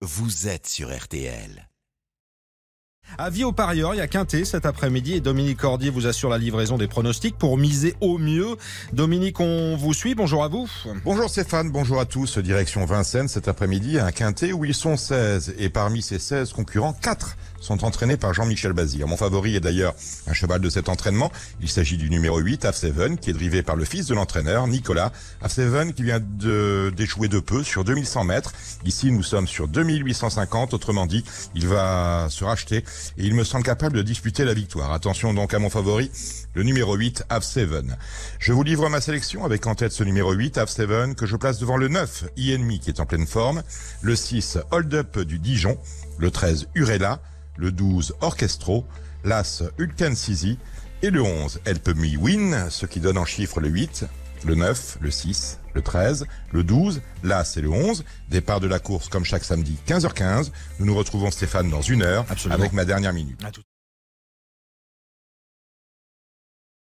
vous êtes sur RTL. Avis aux parieurs, il y a Quintet cet après-midi et Dominique Cordier vous assure la livraison des pronostics pour miser au mieux. Dominique, on vous suit, bonjour à vous. Bonjour Stéphane, bonjour à tous. Direction Vincennes cet après-midi, un quintet où ils sont 16. Et parmi ces 16 concurrents, 4 sont entraînés par Jean-Michel Bazir. Mon favori est d'ailleurs un cheval de cet entraînement. Il s'agit du numéro 8, Af7, qui est drivé par le fils de l'entraîneur, Nicolas. Af7 qui vient d'échouer de peu sur 2100 mètres. Ici, nous sommes sur 2850. Autrement dit, il va se racheter et il me semble capable de disputer la victoire. Attention donc à mon favori, le numéro 8, Av7. Je vous livre ma sélection avec en tête ce numéro 8, Av7, que je place devant le 9, Enemy, qui est en pleine forme, le 6, Hold Up du Dijon, le 13, Urella, le 12, Orchestro, l'As, Ulcan Sisi, et le 11, Help Me Win, ce qui donne en chiffre le 8, le 9, le 6, le 13, le 12, l'As et le 11. Départ de la course comme chaque samedi 15h15. Nous nous retrouvons Stéphane dans une heure Absolument. avec ma dernière minute. À tout-